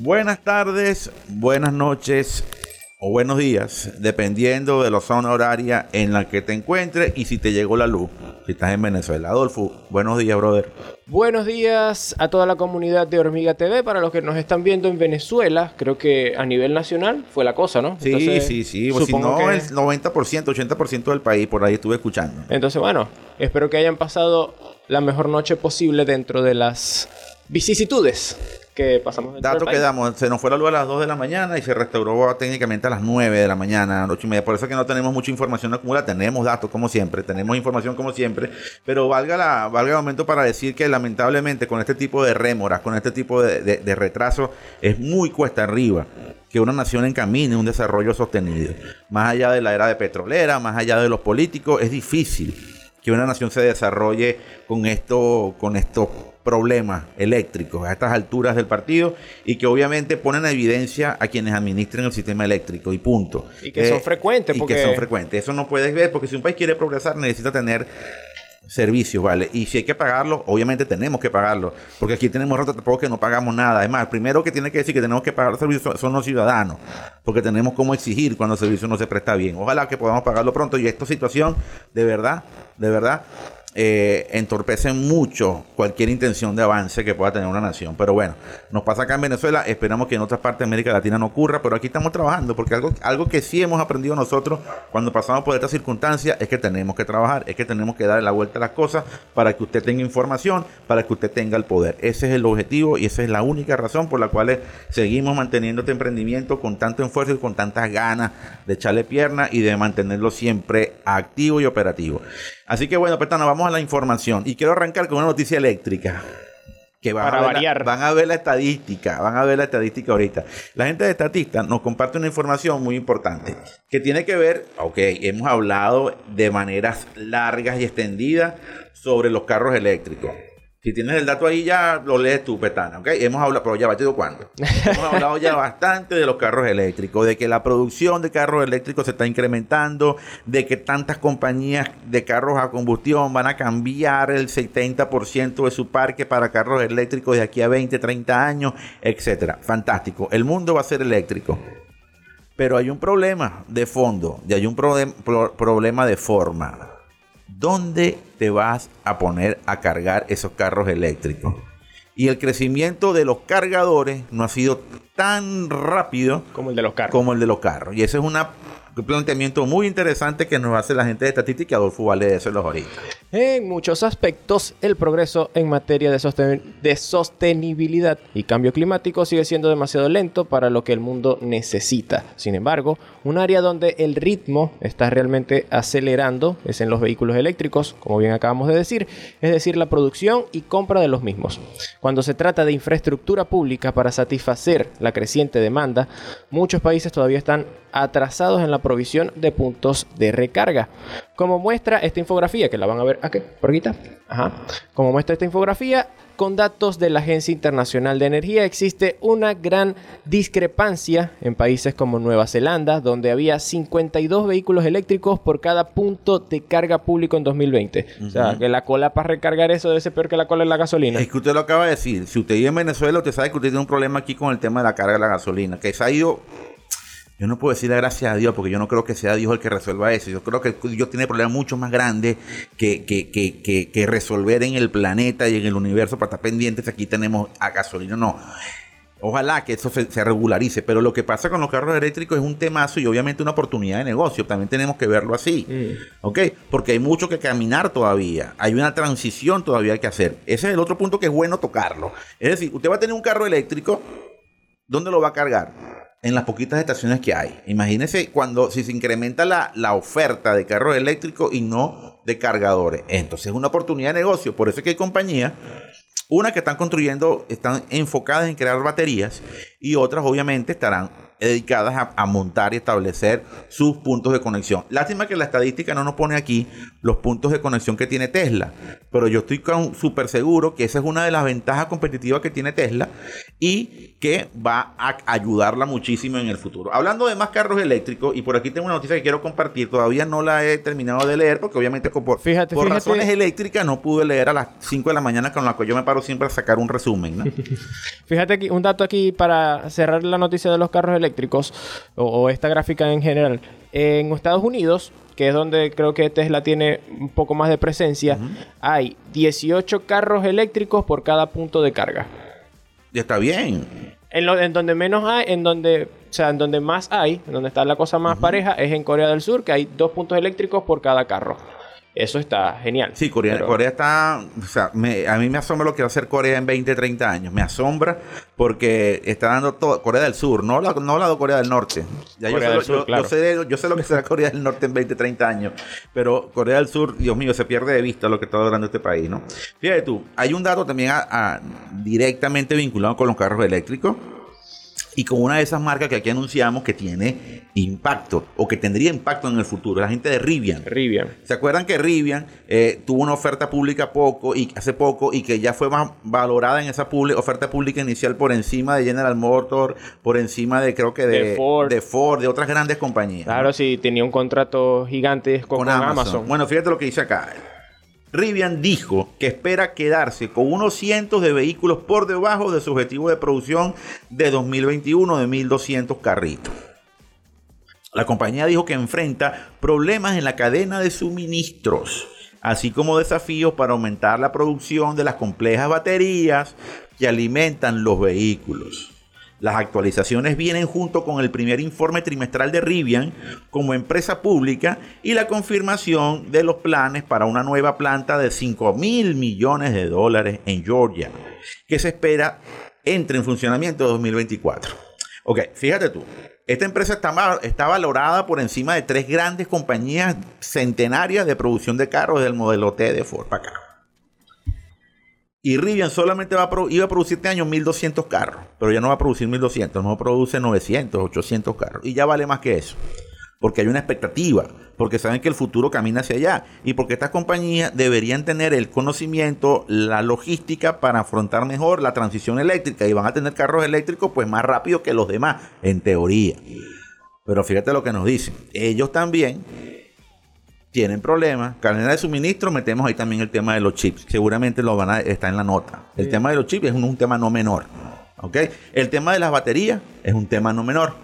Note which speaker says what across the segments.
Speaker 1: Buenas tardes, buenas noches o buenos días, dependiendo de la zona horaria en la que te encuentres y si te llegó la luz, si estás en Venezuela. Adolfo, buenos días, brother.
Speaker 2: Buenos días a toda la comunidad de Hormiga TV. Para los que nos están viendo en Venezuela, creo que a nivel nacional fue la cosa, ¿no?
Speaker 1: Sí, sí, sí. Pues si no, el 90%, 80% del país por ahí estuve escuchando.
Speaker 2: Entonces, bueno, espero que hayan pasado la mejor noche posible dentro de las vicisitudes que pasamos
Speaker 1: Dato que damos, se nos fue la luz a las 2 de la mañana y se restauró técnicamente a las 9 de la mañana, 8 y media. Por eso es que no tenemos mucha información acumulada, tenemos datos como siempre, tenemos información como siempre, pero valga, la, valga el momento para decir que lamentablemente con este tipo de rémoras, con este tipo de, de retraso, es muy cuesta arriba que una nación encamine un desarrollo sostenido. Más allá de la era de petrolera, más allá de los políticos, es difícil que una nación se desarrolle con esto, con estos problemas eléctricos a estas alturas del partido y que obviamente ponen a evidencia a quienes administren el sistema eléctrico y punto.
Speaker 2: Y que son frecuentes.
Speaker 1: Y que son frecuentes. Eso no puedes ver porque si un país quiere progresar necesita tener servicios, ¿vale? Y si hay que pagarlo, obviamente tenemos que pagarlo, porque aquí tenemos rato tampoco que no pagamos nada. Además, el primero que tiene que decir que tenemos que pagar los servicios son los ciudadanos, porque tenemos como exigir cuando el servicio no se presta bien. Ojalá que podamos pagarlo pronto y esta situación, de verdad, de verdad, eh, entorpecen mucho cualquier intención de avance que pueda tener una nación. Pero bueno, nos pasa acá en Venezuela, esperamos que en otras partes de América Latina no ocurra, pero aquí estamos trabajando, porque algo, algo que sí hemos aprendido nosotros cuando pasamos por estas circunstancias es que tenemos que trabajar, es que tenemos que darle la vuelta a las cosas para que usted tenga información, para que usted tenga el poder. Ese es el objetivo y esa es la única razón por la cual seguimos manteniendo este emprendimiento con tanto esfuerzo y con tantas ganas de echarle pierna y de mantenerlo siempre activo y operativo. Así que bueno, Petana, vamos a la información. Y quiero arrancar con una noticia eléctrica. Que van a variar. van a ver la estadística, van a ver la estadística ahorita. La gente de Estatista nos comparte una información muy importante que tiene que ver, ok, hemos hablado de maneras largas y extendidas sobre los carros eléctricos. Si tienes el dato ahí ya lo lees tú, Petana, ¿ok? Hemos hablado, pero ya batido cuándo. Hemos hablado ya bastante de los carros eléctricos, de que la producción de carros eléctricos se está incrementando, de que tantas compañías de carros a combustión van a cambiar el 70% de su parque para carros eléctricos de aquí a 20, 30 años, etcétera. Fantástico. El mundo va a ser eléctrico. Pero hay un problema de fondo y hay un problema de forma. ¿Dónde te vas a poner a cargar esos carros eléctricos? Y el crecimiento de los cargadores no ha sido tan rápido
Speaker 2: como el de los carros.
Speaker 1: Como el de los carros. Y esa es una un planteamiento muy interesante que nos hace la gente de estadística, Adolfo vale de eso los ahorita.
Speaker 2: En muchos aspectos, el progreso en materia de, de sostenibilidad y cambio climático sigue siendo demasiado lento para lo que el mundo necesita. Sin embargo, un área donde el ritmo está realmente acelerando es en los vehículos eléctricos, como bien acabamos de decir, es decir, la producción y compra de los mismos. Cuando se trata de infraestructura pública para satisfacer la creciente demanda, muchos países todavía están atrasados en la provisión de puntos de recarga. Como muestra esta infografía, que la van a ver aquí, por aquí Ajá. Como muestra esta infografía, con datos de la Agencia Internacional de Energía existe una gran discrepancia en países como Nueva Zelanda, donde había 52 vehículos eléctricos por cada punto de carga público en 2020. O sea, que la cola para recargar eso debe ser peor que la cola en la gasolina.
Speaker 1: Es que usted lo acaba de decir. Si usted vive en Venezuela, usted sabe que usted tiene un problema aquí con el tema de la carga de la gasolina, que se ha ido yo no puedo decirle gracias a Dios porque yo no creo que sea Dios el que resuelva eso. Yo creo que Dios tiene problemas mucho más grandes que, que, que, que, resolver en el planeta y en el universo para estar pendientes. Aquí tenemos a gasolina, no. Ojalá que eso se, regularice, pero lo que pasa con los carros eléctricos es un temazo y obviamente una oportunidad de negocio. También tenemos que verlo así. Mm. ¿Ok? Porque hay mucho que caminar todavía. Hay una transición todavía que hacer. Ese es el otro punto que es bueno tocarlo. Es decir, usted va a tener un carro eléctrico, ¿dónde lo va a cargar? En las poquitas estaciones que hay. Imagínense cuando si se incrementa la, la, oferta de carros eléctricos y no de cargadores. Entonces es una oportunidad de negocio. Por eso es que hay compañías, una que están construyendo, están enfocadas en crear baterías y otras obviamente estarán dedicadas a, a, montar y establecer sus puntos de conexión. Lástima que la estadística no nos pone aquí los puntos de conexión que tiene Tesla, pero yo estoy súper seguro que esa es una de las ventajas competitivas que tiene Tesla y que va a ayudarla muchísimo en el futuro. Hablando de más carros eléctricos, y por aquí tengo una noticia que quiero compartir, todavía no la he terminado de leer porque obviamente por,
Speaker 2: fíjate,
Speaker 1: por
Speaker 2: fíjate.
Speaker 1: razones eléctricas no pude leer a las 5 de la mañana con la que yo me paro siempre a sacar un resumen. ¿no?
Speaker 2: fíjate aquí, un dato aquí para cerrar la noticia de los carros eléctricos o, o esta gráfica en general. En Estados Unidos, que es donde creo que Tesla tiene un poco más de presencia, uh -huh. hay 18 carros eléctricos por cada punto de carga.
Speaker 1: Y está bien.
Speaker 2: En, lo, en, donde menos hay, en donde, o sea, en donde más hay, en donde está la cosa más uh -huh. pareja, es en Corea del Sur, que hay dos puntos eléctricos por cada carro. Eso está genial.
Speaker 1: Sí, Corea, pero... Corea está. O sea, me, a mí me asombra lo que va a hacer Corea en 20, 30 años. Me asombra porque está dando todo. Corea del Sur, no la, no la Corea del Norte. Ya Corea yo, sé, del Sur, yo, claro. yo, sé, yo sé lo que será Corea del Norte en 20, 30 años. Pero Corea del Sur, Dios mío, se pierde de vista lo que está logrando este país, ¿no? Fíjate tú, hay un dato también a, a, directamente vinculado con los carros eléctricos y con una de esas marcas que aquí anunciamos que tiene impacto o que tendría impacto en el futuro, la gente de Rivian.
Speaker 2: Rivian.
Speaker 1: ¿Se acuerdan que Rivian eh, tuvo una oferta pública poco y hace poco y que ya fue más valorada en esa oferta pública inicial por encima de General Motors, por encima de creo que de,
Speaker 2: de, Ford.
Speaker 1: de Ford, de otras grandes compañías?
Speaker 2: Claro, ¿no? sí, tenía un contrato gigante con, con Amazon. Amazon.
Speaker 1: Bueno, fíjate lo que dice acá. Rivian dijo que espera quedarse con unos cientos de vehículos por debajo de su objetivo de producción de 2021 de 1.200 carritos. La compañía dijo que enfrenta problemas en la cadena de suministros, así como desafíos para aumentar la producción de las complejas baterías que alimentan los vehículos. Las actualizaciones vienen junto con el primer informe trimestral de Rivian como empresa pública y la confirmación de los planes para una nueva planta de 5 mil millones de dólares en Georgia, que se espera entre en funcionamiento en 2024. Ok, fíjate tú, esta empresa está, valorada por encima de tres grandes compañías centenarias de producción de carros del modelo T de Ford. Y Rivian solamente va a iba a producir este año 1200 carros, pero ya no va a producir 1200, no produce 900, 800 carros. Y ya vale más que eso. Porque hay una expectativa, porque saben que el futuro camina hacia allá y porque estas compañías deberían tener el conocimiento, la logística para afrontar mejor la transición eléctrica y van a tener carros eléctricos pues más rápido que los demás, en teoría. Pero fíjate lo que nos dicen. Ellos también tienen problemas. Cadena de suministro, metemos ahí también el tema de los chips. Seguramente lo van a estar en la nota. El sí. tema de los chips es un, un, tema no menor. ¿Ok? El tema de las baterías es un tema no menor.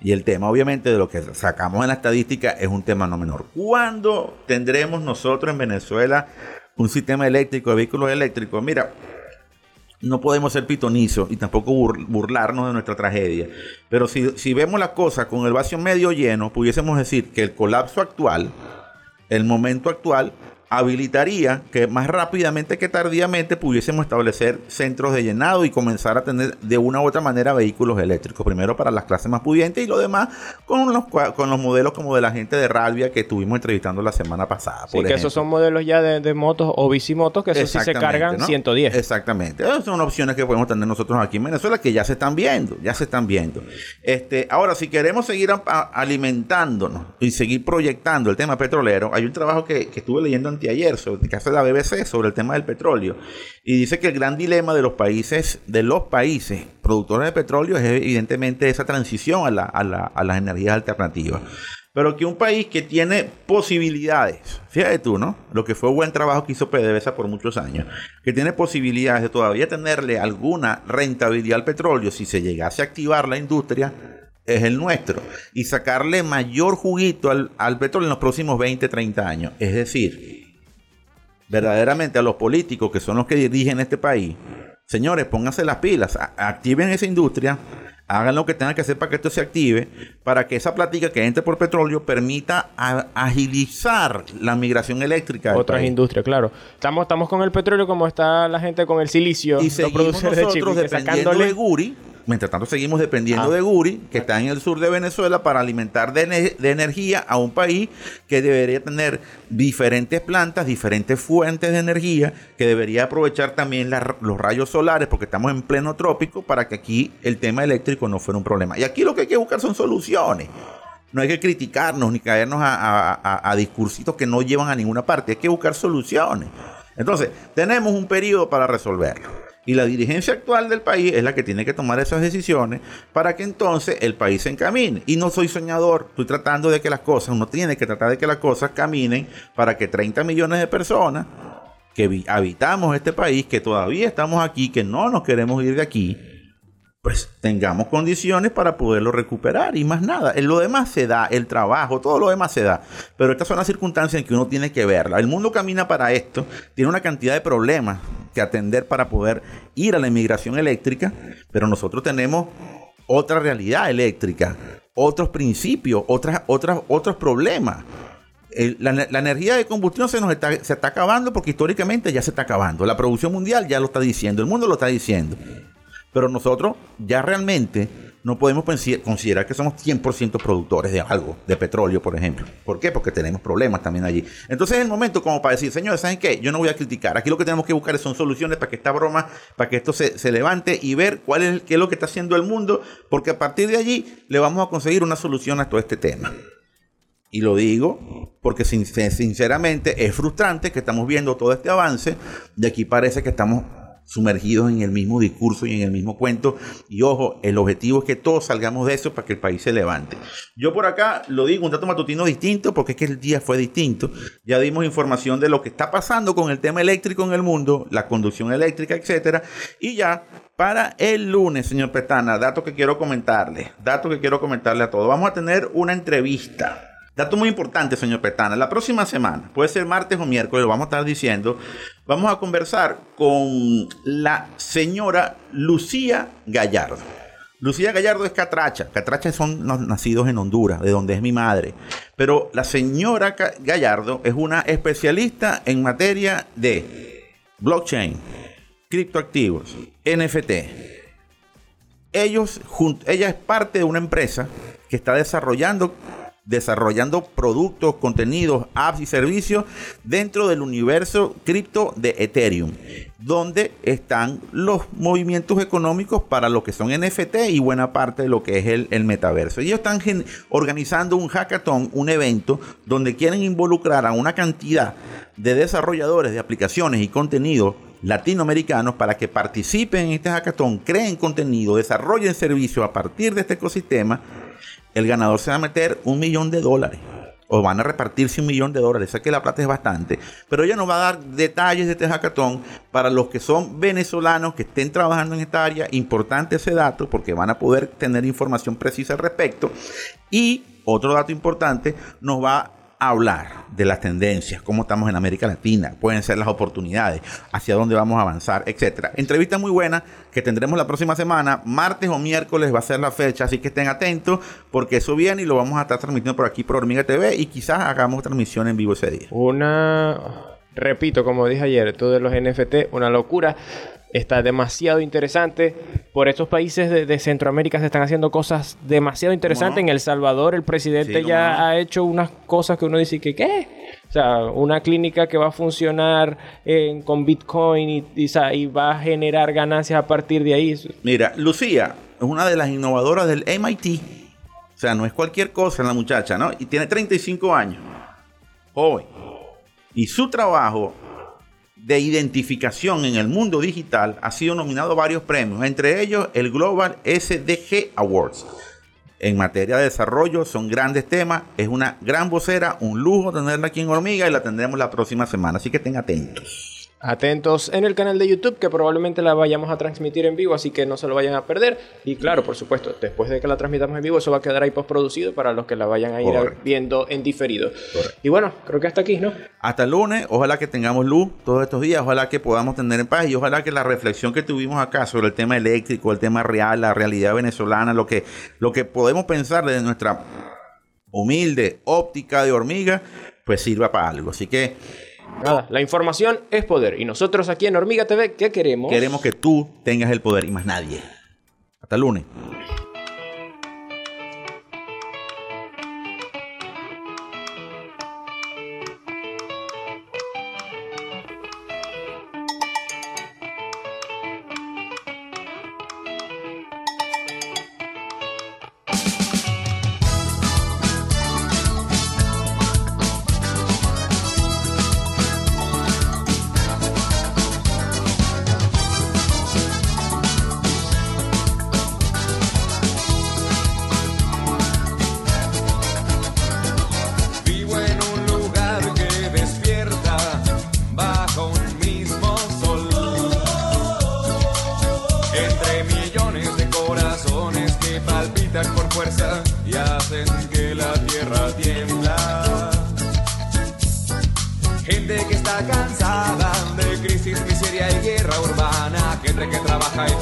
Speaker 1: Y el tema, obviamente, de lo que sacamos en la estadística es un tema no menor. ¿Cuándo tendremos nosotros en Venezuela un sistema eléctrico de vehículos eléctricos? Mira, no podemos ser pitonizos y tampoco burlarnos de nuestra tragedia. Pero si, si vemos la cosa con el vacío medio lleno, pudiésemos decir que el colapso actual, el momento actual, habilitaría que más rápidamente que tardíamente pudiésemos establecer centros de llenado y comenzar a tener de una u otra manera vehículos eléctricos. Primero para las clases más pudientes y lo demás con los, con los modelos como de la gente de Ralvia que estuvimos entrevistando la semana pasada.
Speaker 2: Sí, que esos son modelos ya de, de, motos o bicimotos que eso sí se cargan ¿no? 110.
Speaker 1: Exactamente. Esas son opciones que podemos tener nosotros aquí en Venezuela que ya se están viendo, ya se están viendo. Este, ahora, si queremos seguir alimentándonos y seguir proyectando el tema petrolero, hay un trabajo que, que estuve leyendo anteayer sobre, que hace la BBC sobre el tema del petróleo y dice que el gran dilema de los países de los países productores de petróleo es evidentemente esa transición a, la, a, la, a las energías alternativas pero que un país que tiene posibilidades, fíjate tú, ¿no? Lo que fue buen trabajo que hizo PDVSA por muchos años, que tiene posibilidades de todavía tenerle alguna rentabilidad al petróleo si se llegase a activar la industria, es el nuestro. Y sacarle mayor juguito al, al petróleo en los próximos 20, 30 años. Es decir, verdaderamente a los políticos que son los que dirigen este país, señores, pónganse las pilas, activen esa industria, hagan lo que tengan que hacer para que esto se active, para que esa plática que entre por petróleo permita agilizar la migración eléctrica.
Speaker 2: Otras país. industrias, claro. Estamos, estamos con el petróleo como está la gente con el silicio.
Speaker 1: Y seguimos nosotros de dependiendo de Guri, Mientras tanto, seguimos dependiendo
Speaker 2: Ah.
Speaker 1: de Guri, que está en el sur de Venezuela, para alimentar de, ene- de energía a un país que debería tener diferentes plantas, diferentes fuentes de energía, que debería aprovechar también los rayos solares, porque estamos en pleno trópico, para que aquí el tema eléctrico no fuera un problema. Y aquí lo que hay que buscar son soluciones. No hay que criticarnos ni caernos a, a- a- a discursitos que no llevan a ninguna parte. Hay que buscar soluciones. Entonces, tenemos un periodo para resolverlo. Y la dirigencia actual del país es la que tiene que tomar esas decisiones para que entonces el país se encamine. Y no soy soñador, estoy tratando de que las cosas, uno tiene que tratar de que las cosas caminen para que 30 millones de personas que habitamos este país, que todavía estamos aquí, que no nos queremos ir de aquí, pues tengamos condiciones para poderlo recuperar y más nada. En lo demás se da, el trabajo, todo lo demás se da. Pero estas son las circunstancias en que uno tiene que verla. El mundo camina para esto, tiene una cantidad de problemas que atender para poder ir a la inmigración eléctrica, pero nosotros tenemos otra realidad eléctrica, otros principios, otras, otras, otros problemas. La, energía de combustión se nos se está acabando porque históricamente ya se está acabando. La producción mundial ya lo está diciendo, el mundo lo está diciendo. Pero nosotros ya realmente no podemos considerar que somos 100% productores de algo, de petróleo, por ejemplo. ¿Por qué? Porque tenemos problemas también allí. Entonces es el momento como para decir, señores, ¿saben qué? Yo no voy a criticar. Aquí lo que tenemos que buscar son soluciones para que esta broma, para que esto se, se levante y ver cuál es, qué es lo que está haciendo el mundo, porque a partir de allí le vamos a conseguir una solución a todo este tema. Y lo digo porque sin- sinceramente es frustrante que estamos viendo todo este avance y aquí parece que estamos sumergidos en el mismo discurso y en el mismo cuento. Y ojo, el objetivo es que todos salgamos de eso para que el país se levante. Yo por acá lo digo, un dato matutino distinto porque es que el día fue distinto. Ya dimos información de lo que está pasando con el tema eléctrico en el mundo, la conducción eléctrica, etcétera. Y ya para el lunes, señor Petana, dato que quiero comentarle, dato que quiero comentarle a todos. Vamos a tener una entrevista. Dato muy importante, señor Petana. La próxima semana, puede ser martes o miércoles, lo vamos a estar diciendo. Vamos a conversar con la señora Lucía Gallardo. Lucía Gallardo es catracha. Catrachas son los nacidos en Honduras, de donde es mi madre. Pero la señora Gallardo es una especialista en materia de blockchain, criptoactivos, NFT ella es parte de una empresa que está desarrollando desarrollando productos, contenidos, apps y servicios dentro del universo cripto de Ethereum, donde están los movimientos económicos para lo que son NFT y buena parte de lo que es el, el metaverso. Ellos están organizando un hackathon, un evento, donde quieren involucrar a una cantidad de desarrolladores de aplicaciones y contenidos latinoamericanos para que participen en este hackathon, creen contenido, desarrollen servicios a partir de este ecosistema, el ganador se va a meter un millón de dólares. O van a repartirse un millón de dólares. Sé que la plata es bastante. Pero ella nos va a dar detalles de este hackathon para los que son venezolanos que estén trabajando en esta área. Importante ese dato porque van a poder tener información precisa al respecto. Y otro dato importante, nos va hablar de las tendencias, cómo estamos en América Latina, pueden ser las oportunidades, hacia dónde vamos a avanzar, etcétera. Entrevista muy buena que tendremos la próxima semana, martes o miércoles va a ser la fecha, así que estén atentos porque eso viene y lo vamos a estar transmitiendo por aquí por Hormiga TV y quizás hagamos transmisión en vivo ese día.
Speaker 2: Una. Repito, como dije ayer, todo de los NFT, una locura. Está demasiado interesante. Por estos países de, de Centroamérica se están haciendo cosas demasiado interesantes.
Speaker 1: no?
Speaker 2: En El Salvador, el presidente
Speaker 1: Sí,
Speaker 2: ya
Speaker 1: no.
Speaker 2: ha hecho unas cosas que uno dice que, ¿qué? O sea, una clínica que va a funcionar eh, con Bitcoin y, y va a generar ganancias a partir de ahí.
Speaker 1: Mira, Lucía es una de las innovadoras del MIT. O sea, no es cualquier cosa la muchacha, ¿no? Y tiene 35 años. Joven. Y su trabajo de identificación en el mundo digital ha sido nominado a varios premios, entre ellos el Global SDG Awards. En materia de desarrollo son grandes temas, es una gran vocera, un lujo tenerla aquí en Hormiga y la tendremos la próxima semana, así que estén atentos.
Speaker 2: Atentos en el canal de YouTube que probablemente la vayamos a transmitir en vivo, así que no se lo vayan a perder. Y claro, por supuesto, después de que la transmitamos en vivo, eso va a quedar ahí postproducido para los que la vayan a ir
Speaker 1: Correcto.
Speaker 2: viendo en diferido. Y bueno, creo que hasta aquí, ¿no?
Speaker 1: Hasta el lunes, ojalá que tengamos luz todos estos días, ojalá que podamos tener en paz y ojalá que la reflexión que tuvimos acá sobre el tema eléctrico, el tema real, la realidad venezolana, lo que, lo que podemos pensar desde nuestra humilde óptica de hormiga, pues sirva para algo. Así que
Speaker 2: Nada, la información es poder. Y nosotros aquí en Hormiga TV, ¿qué queremos?
Speaker 1: queremos que tú tengas el poder y más nadie. Hasta el lunes.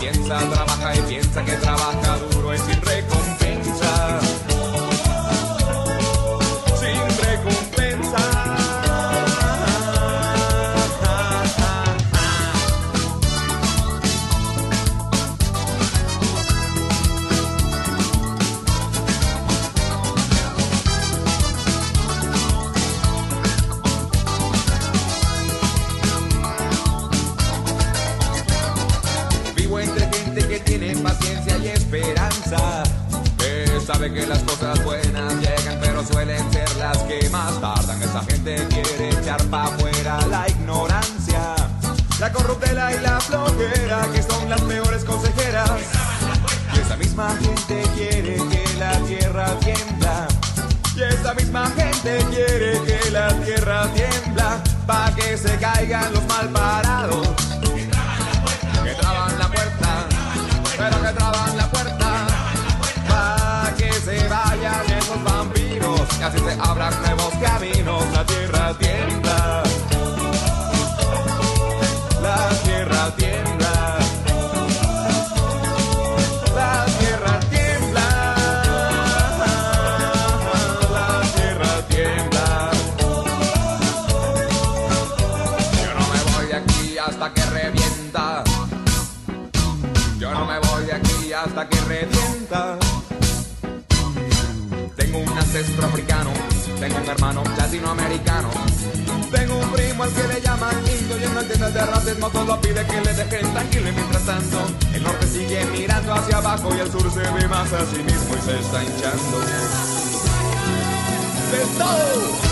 Speaker 3: comienza a trabajar. Las que más tardan. Esa gente quiere echar pa' afuera la ignorancia, la corruptela y la flojera, que son las peores consejeras. Y esa misma gente quiere que la tierra tiembla. Y esa misma gente quiere que la tierra tiembla, pa' que se caigan los mal así se abran nuevos caminos, la tierra tiembla, hermano latinoamericano. Tengo un primo al que le llaman indio y en no entiende de racismo solo pide que le dejen tranquilo y mientras tanto el norte sigue mirando hacia abajo y el sur se ve más a sí mismo y se está hinchando. ¡De todo!